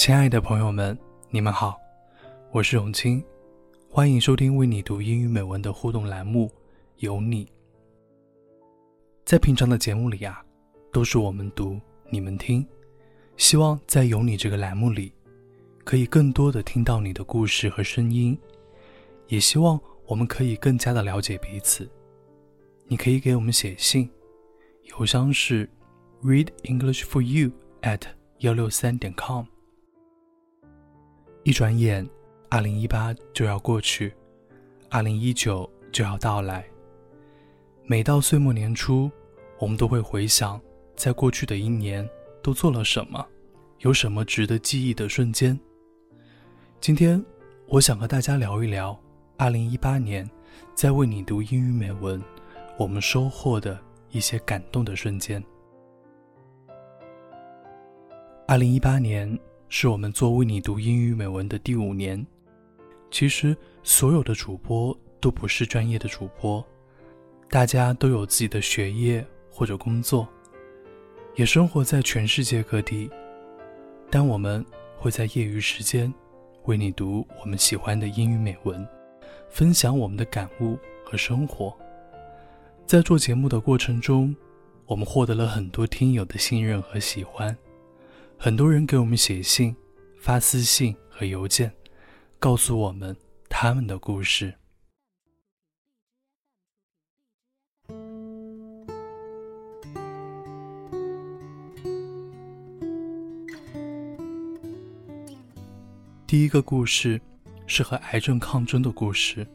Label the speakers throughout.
Speaker 1: 亲爱的朋友们，你们好，我是永清，欢迎收听为你读英语美文的互动栏目《有你》。在平常的节目里啊，都是我们读，你们听。希望在《有你》这个栏目里，可以更多的听到你的故事和声音，也希望我们可以更加的了解彼此。你可以给我们写信，邮箱是 read English for you at 幺六三点 com。一转眼，二零一八就要过去，二零一九就要到来。每到岁末年初，我们都会回想，在过去的一年都做了什么，有什么值得记忆的瞬间。今天，我想和大家聊一聊二零一八年在为你读英语美文，我们收获的一些感动的瞬间。二零一八年。是我们做为你读英语美文的第五年。其实，所有的主播都不是专业的主播，大家都有自己的学业或者工作，也生活在全世界各地。但我们会在业余时间为你读我们喜欢的英语美文，分享我们的感悟和生活。在做节目的过程中，我们获得了很多听友的信任和喜欢。很多人给我们写信、发私信和邮件，告诉我们他们的故事。第一个故事是和癌症抗争的故事。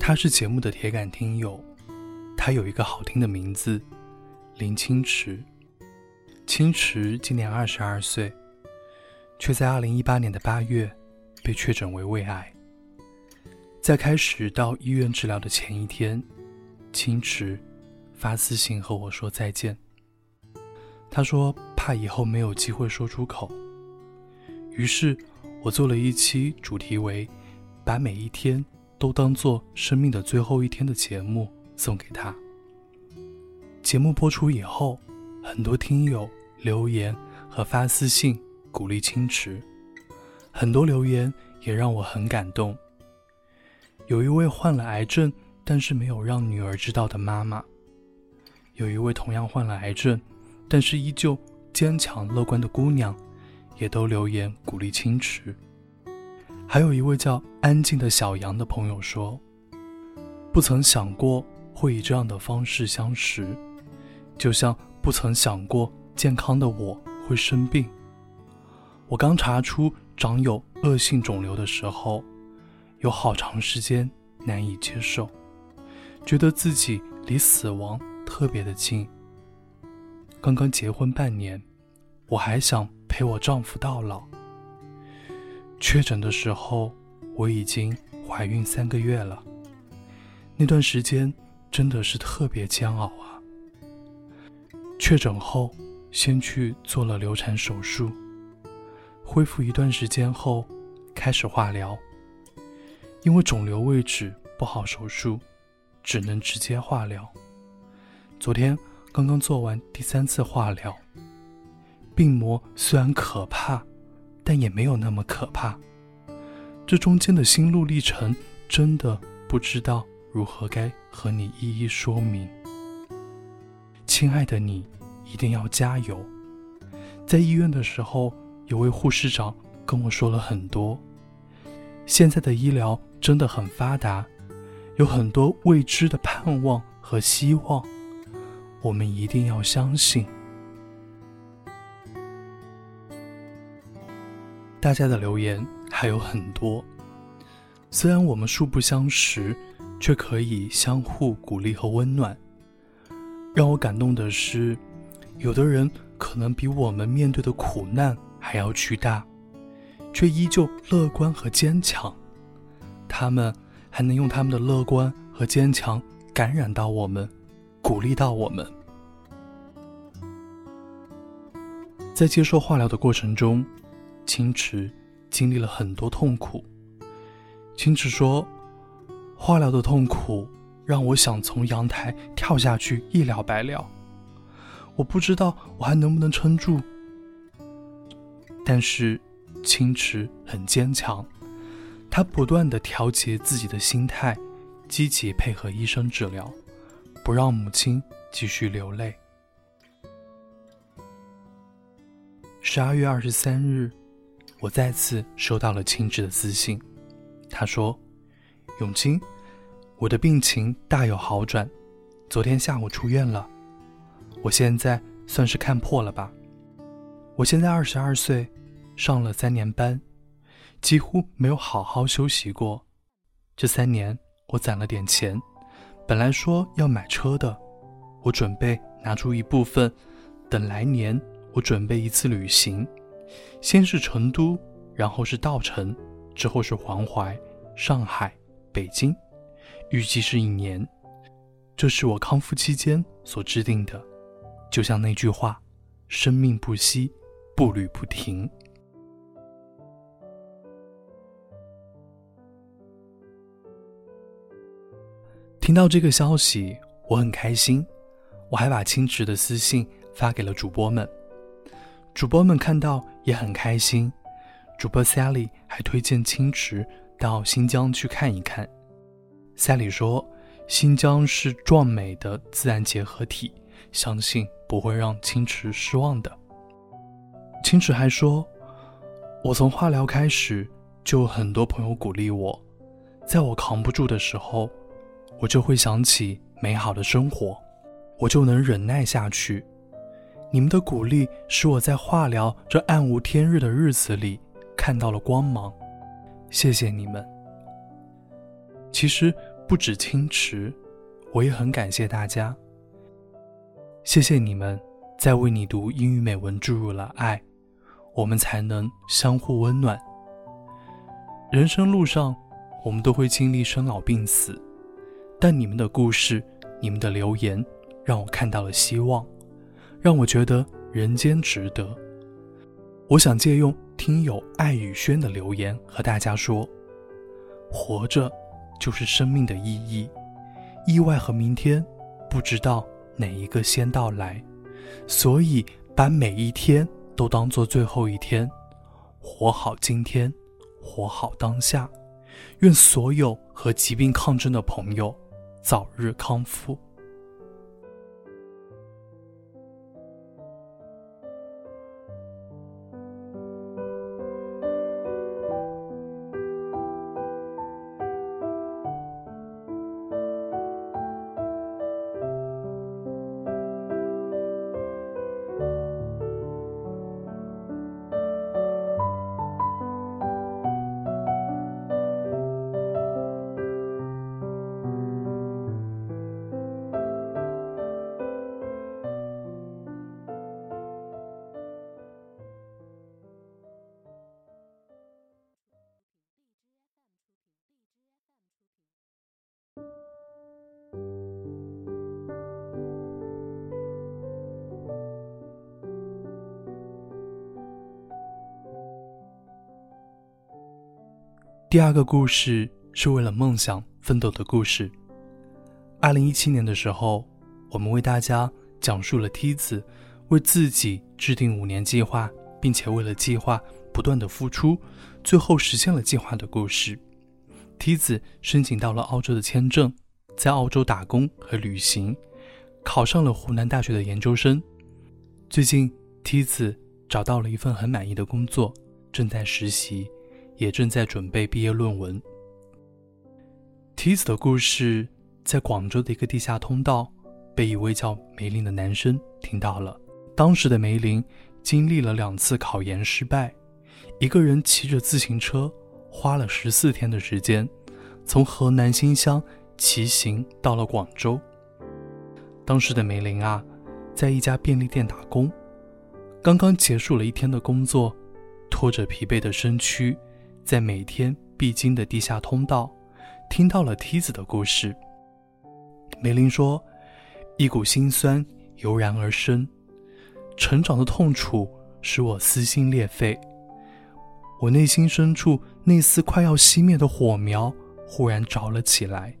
Speaker 1: 他是节目的铁杆听友，他有一个好听的名字——林清池。青池今年二十二岁，却在二零一八年的八月被确诊为胃癌。在开始到医院治疗的前一天，青池发私信和我说再见。他说怕以后没有机会说出口，于是我做了一期主题为“把每一天都当做生命的最后一天”的节目送给他。节目播出以后，很多听友。留言和发私信鼓励青池，很多留言也让我很感动。有一位患了癌症但是没有让女儿知道的妈妈，有一位同样患了癌症但是依旧坚强乐观的姑娘，也都留言鼓励青池。还有一位叫安静的小杨的朋友说：“不曾想过会以这样的方式相识，就像不曾想过。”健康的我会生病。我刚查出长有恶性肿瘤的时候，有好长时间难以接受，觉得自己离死亡特别的近。刚刚结婚半年，我还想陪我丈夫到老。确诊的时候，我已经怀孕三个月了。那段时间真的是特别煎熬啊。确诊后。先去做了流产手术，恢复一段时间后，开始化疗。因为肿瘤位置不好手术，只能直接化疗。昨天刚刚做完第三次化疗，病魔虽然可怕，但也没有那么可怕。这中间的心路历程，真的不知道如何该和你一一说明。亲爱的你，一定要加油。在医院的时候，有位护士长跟我说了很多。现在的医疗真的很发达，有很多未知的盼望和希望，我们一定要相信。大家的留言还有很多，虽然我们素不相识，却可以相互鼓励和温暖。让我感动的是，有的人可能比我们面对的苦难还要巨大。却依旧乐观和坚强，他们还能用他们的乐观和坚强感染到我们，鼓励到我们。在接受化疗的过程中，青池经历了很多痛苦。青池说：“化疗的痛苦让我想从阳台跳下去，一了百了。我不知道我还能不能撑住，但是。”青池很坚强，他不断的调节自己的心态，积极配合医生治疗，不让母亲继续流泪。十二月二十三日，我再次收到了青池的私信，他说：“永清，我的病情大有好转，昨天下午出院了，我现在算是看破了吧？我现在二十二岁。”上了三年班，几乎没有好好休息过。这三年我攒了点钱，本来说要买车的，我准备拿出一部分，等来年我准备一次旅行，先是成都，然后是稻城，之后是黄淮、上海、北京，预计是一年。这是我康复期间所制定的，就像那句话：“生命不息，步履不停。”听到这个消息，我很开心。我还把青池的私信发给了主播们，主播们看到也很开心。主播 Sally 还推荐青池到新疆去看一看。Sally 说，新疆是壮美的自然结合体，相信不会让清池失望的。清池还说，我从化疗开始就有很多朋友鼓励我，在我扛不住的时候。我就会想起美好的生活，我就能忍耐下去。你们的鼓励使我在化疗这暗无天日的日子里看到了光芒，谢谢你们。其实不止清池，我也很感谢大家。谢谢你们在为你读英语美文注入了爱，我们才能相互温暖。人生路上，我们都会经历生老病死。但你们的故事，你们的留言，让我看到了希望，让我觉得人间值得。我想借用听友爱雨轩的留言和大家说：活着就是生命的意义，意外和明天不知道哪一个先到来，所以把每一天都当做最后一天，活好今天，活好当下。愿所有和疾病抗争的朋友。早日康复。第二个故事是为了梦想奋斗的故事。二零一七年的时候，我们为大家讲述了梯子为自己制定五年计划，并且为了计划不断的付出，最后实现了计划的故事。梯子申请到了澳洲的签证，在澳洲打工和旅行，考上了湖南大学的研究生。最近，梯子找到了一份很满意的工作，正在实习，也正在准备毕业论文。梯子的故事在广州的一个地下通道被一位叫梅林的男生听到了。当时的梅林经历了两次考研失败，一个人骑着自行车，花了十四天的时间，从河南新乡骑行到了广州。当时的梅林啊，在一家便利店打工，刚刚结束了一天的工作，拖着疲惫的身躯，在每天必经的地下通道。听到了梯子的故事，梅林说：“一股心酸油然而生，成长的痛楚使我撕心裂肺。我内心深处那丝快要熄灭的火苗忽然着了起来。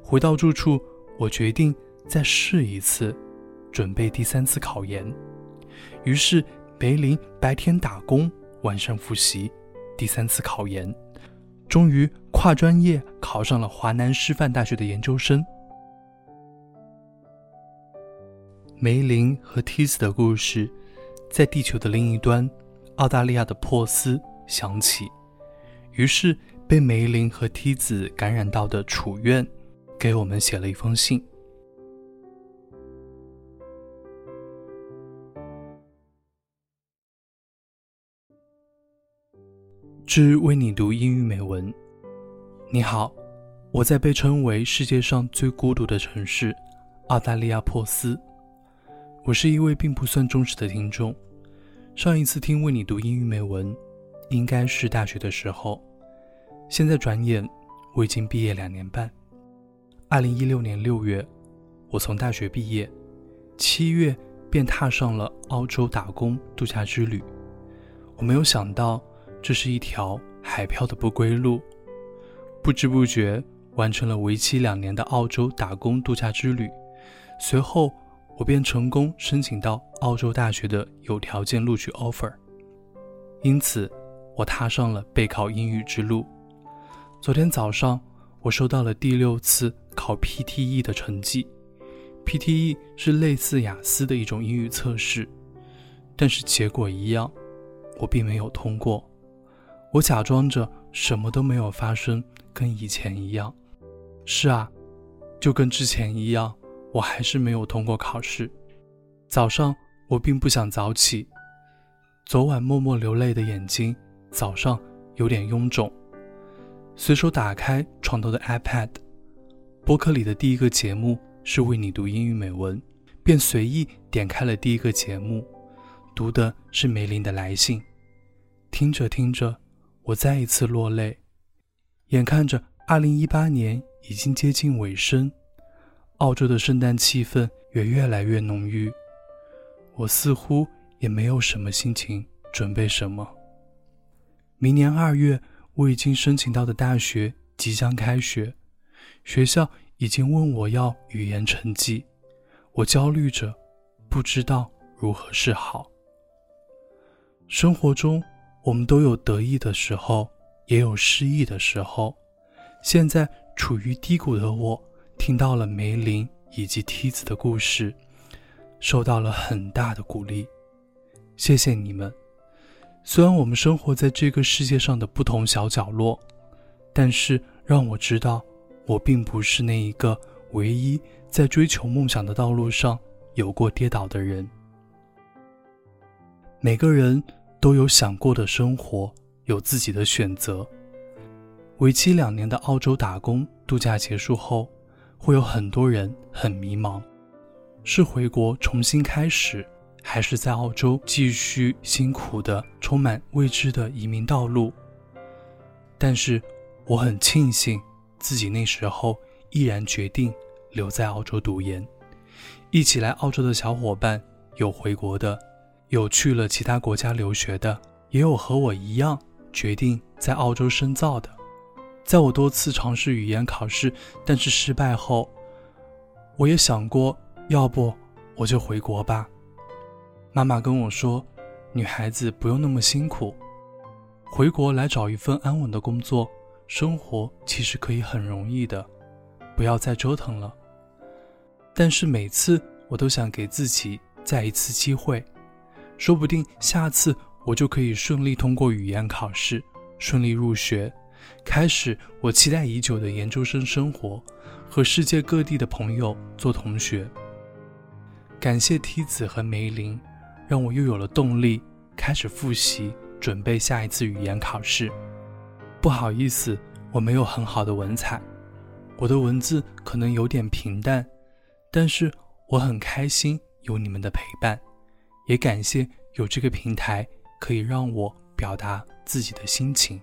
Speaker 1: 回到住处，我决定再试一次，准备第三次考研。于是，梅林白天打工，晚上复习，第三次考研。”终于跨专业考上了华南师范大学的研究生。梅林和梯子的故事，在地球的另一端，澳大利亚的珀斯响起。于是，被梅林和梯子感染到的楚院，给我们写了一封信。之为你读英语美文。你好，我在被称为世界上最孤独的城市——澳大利亚珀斯。我是一位并不算忠实的听众。上一次听为你读英语美文，应该是大学的时候。现在转眼，我已经毕业两年半。二零一六年六月，我从大学毕业，七月便踏上了澳洲打工度假之旅。我没有想到。这是一条海漂的不归路，不知不觉完成了为期两年的澳洲打工度假之旅。随后，我便成功申请到澳洲大学的有条件录取 offer，因此我踏上了备考英语之路。昨天早上，我收到了第六次考 PTE 的成绩。PTE 是类似雅思的一种英语测试，但是结果一样，我并没有通过。我假装着什么都没有发生，跟以前一样。是啊，就跟之前一样，我还是没有通过考试。早上我并不想早起，昨晚默默流泪的眼睛，早上有点臃肿。随手打开床头的 iPad，播客里的第一个节目是为你读英语美文，便随意点开了第一个节目，读的是梅林的来信。听着听着。我再一次落泪，眼看着二零一八年已经接近尾声，澳洲的圣诞气氛也越来越浓郁，我似乎也没有什么心情准备什么。明年二月，我已经申请到的大学即将开学，学校已经问我要语言成绩，我焦虑着，不知道如何是好。生活中。我们都有得意的时候，也有失意的时候。现在处于低谷的我，听到了梅林以及梯子的故事，受到了很大的鼓励。谢谢你们。虽然我们生活在这个世界上的不同小角落，但是让我知道，我并不是那一个唯一在追求梦想的道路上有过跌倒的人。每个人。都有想过的生活，有自己的选择。为期两年的澳洲打工度假结束后，会有很多人很迷茫：是回国重新开始，还是在澳洲继续辛苦的、充满未知的移民道路？但是，我很庆幸自己那时候毅然决定留在澳洲读研。一起来澳洲的小伙伴有回国的。有去了其他国家留学的，也有和我一样决定在澳洲深造的。在我多次尝试语言考试，但是失败后，我也想过，要不我就回国吧。妈妈跟我说，女孩子不用那么辛苦，回国来找一份安稳的工作，生活其实可以很容易的，不要再折腾了。但是每次我都想给自己再一次机会，说不定下次我就可以顺利通过语言考试，顺利入学，开始我期待已久的研究生生活，和世界各地的朋友做同学。感谢梯子和梅林，让我又有了动力开始复习，准备下一次语言考试。不好意思，我没有很好的文采，我的文字可能有点平淡，但是我很开心有你们的陪伴，也感谢有这个平台可以让我表达自己的心情。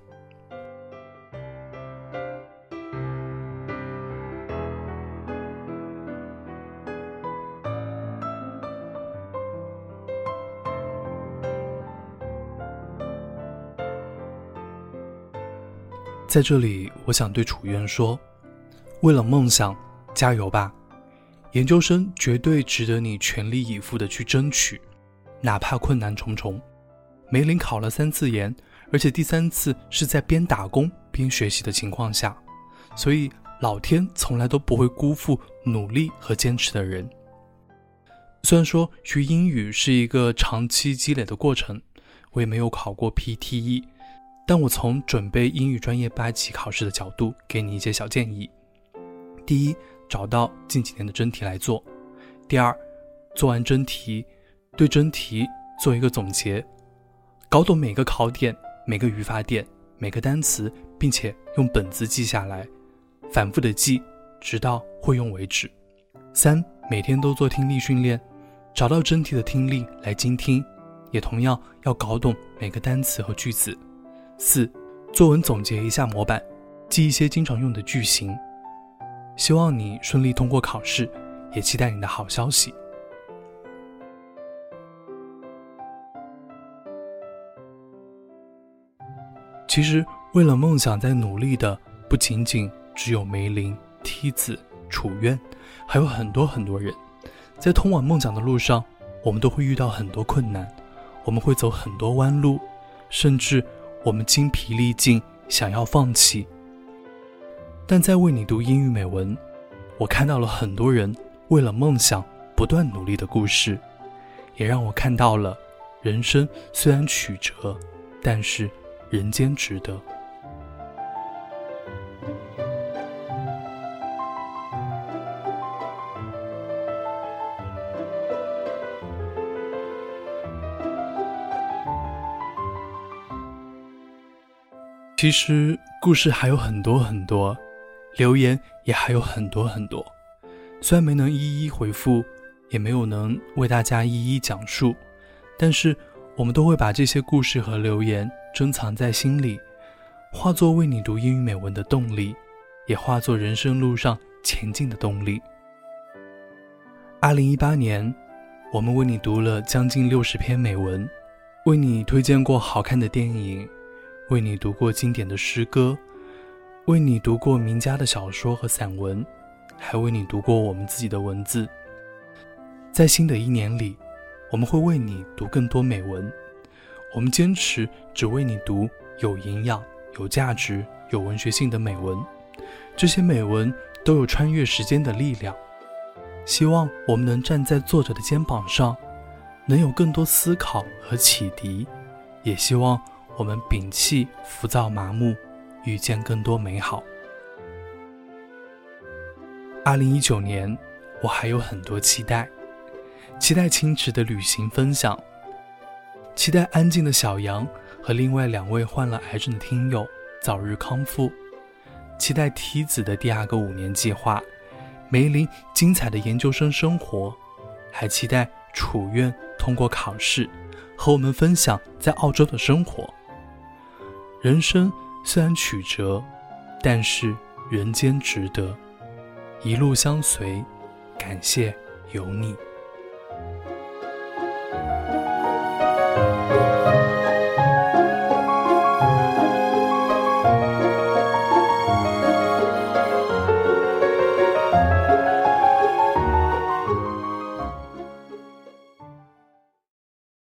Speaker 1: 在这里，我想对楚渊说：“为了梦想，加油吧！研究生绝对值得你全力以赴的去争取，哪怕困难重重。梅林考了三次研，而且第三次是在边打工边学习的情况下，所以老天从来都不会辜负努力和坚持的人。虽然说学英语是一个长期积累的过程，我也没有考过 PTE。”但我从准备英语专业八级考试的角度，给你一些小建议：第一，找到近几年的真题来做；第二，做完真题，对真题做一个总结，搞懂每个考点、每个语法点、每个单词，并且用本子记下来，反复的记，直到会用为止。三，每天都做听力训练，找到真题的听力来精听，也同样要搞懂每个单词和句子。四，作文总结一下模板，记一些经常用的句型。希望你顺利通过考试，也期待你的好消息。其实，为了梦想在努力的不仅仅只有梅林、梯子、楚渊，还有很多很多人。在通往梦想的路上，我们都会遇到很多困难，我们会走很多弯路，甚至。我们精疲力尽，想要放弃，但在为你读英语美文，我看到了很多人为了梦想不断努力的故事，也让我看到了人生虽然曲折，但是人间值得。其实故事还有很多很多，留言也还有很多很多。虽然没能一一回复，也没有能为大家一一讲述，但是我们都会把这些故事和留言珍藏在心里，化作为你读英语美文的动力，也化作人生路上前进的动力。二零一八年，我们为你读了将近六十篇美文，为你推荐过好看的电影。为你读过经典的诗歌，为你读过名家的小说和散文，还为你读过我们自己的文字。在新的一年里，我们会为你读更多美文。我们坚持只为你读有营养、有价值、有文学性的美文。这些美文都有穿越时间的力量。希望我们能站在作者的肩膀上，能有更多思考和启迪。也希望。我们摒弃浮躁麻木，遇见更多美好。二零一九年，我还有很多期待，期待青池的旅行分享，期待安静的小杨和另外两位患了癌症的听友早日康复，期待梯子的第二个五年计划，梅林精彩的研究生生活，还期待楚院通过考试，和我们分享在澳洲的生活。人生虽然曲折，但是人间值得。一路相随，感谢有你。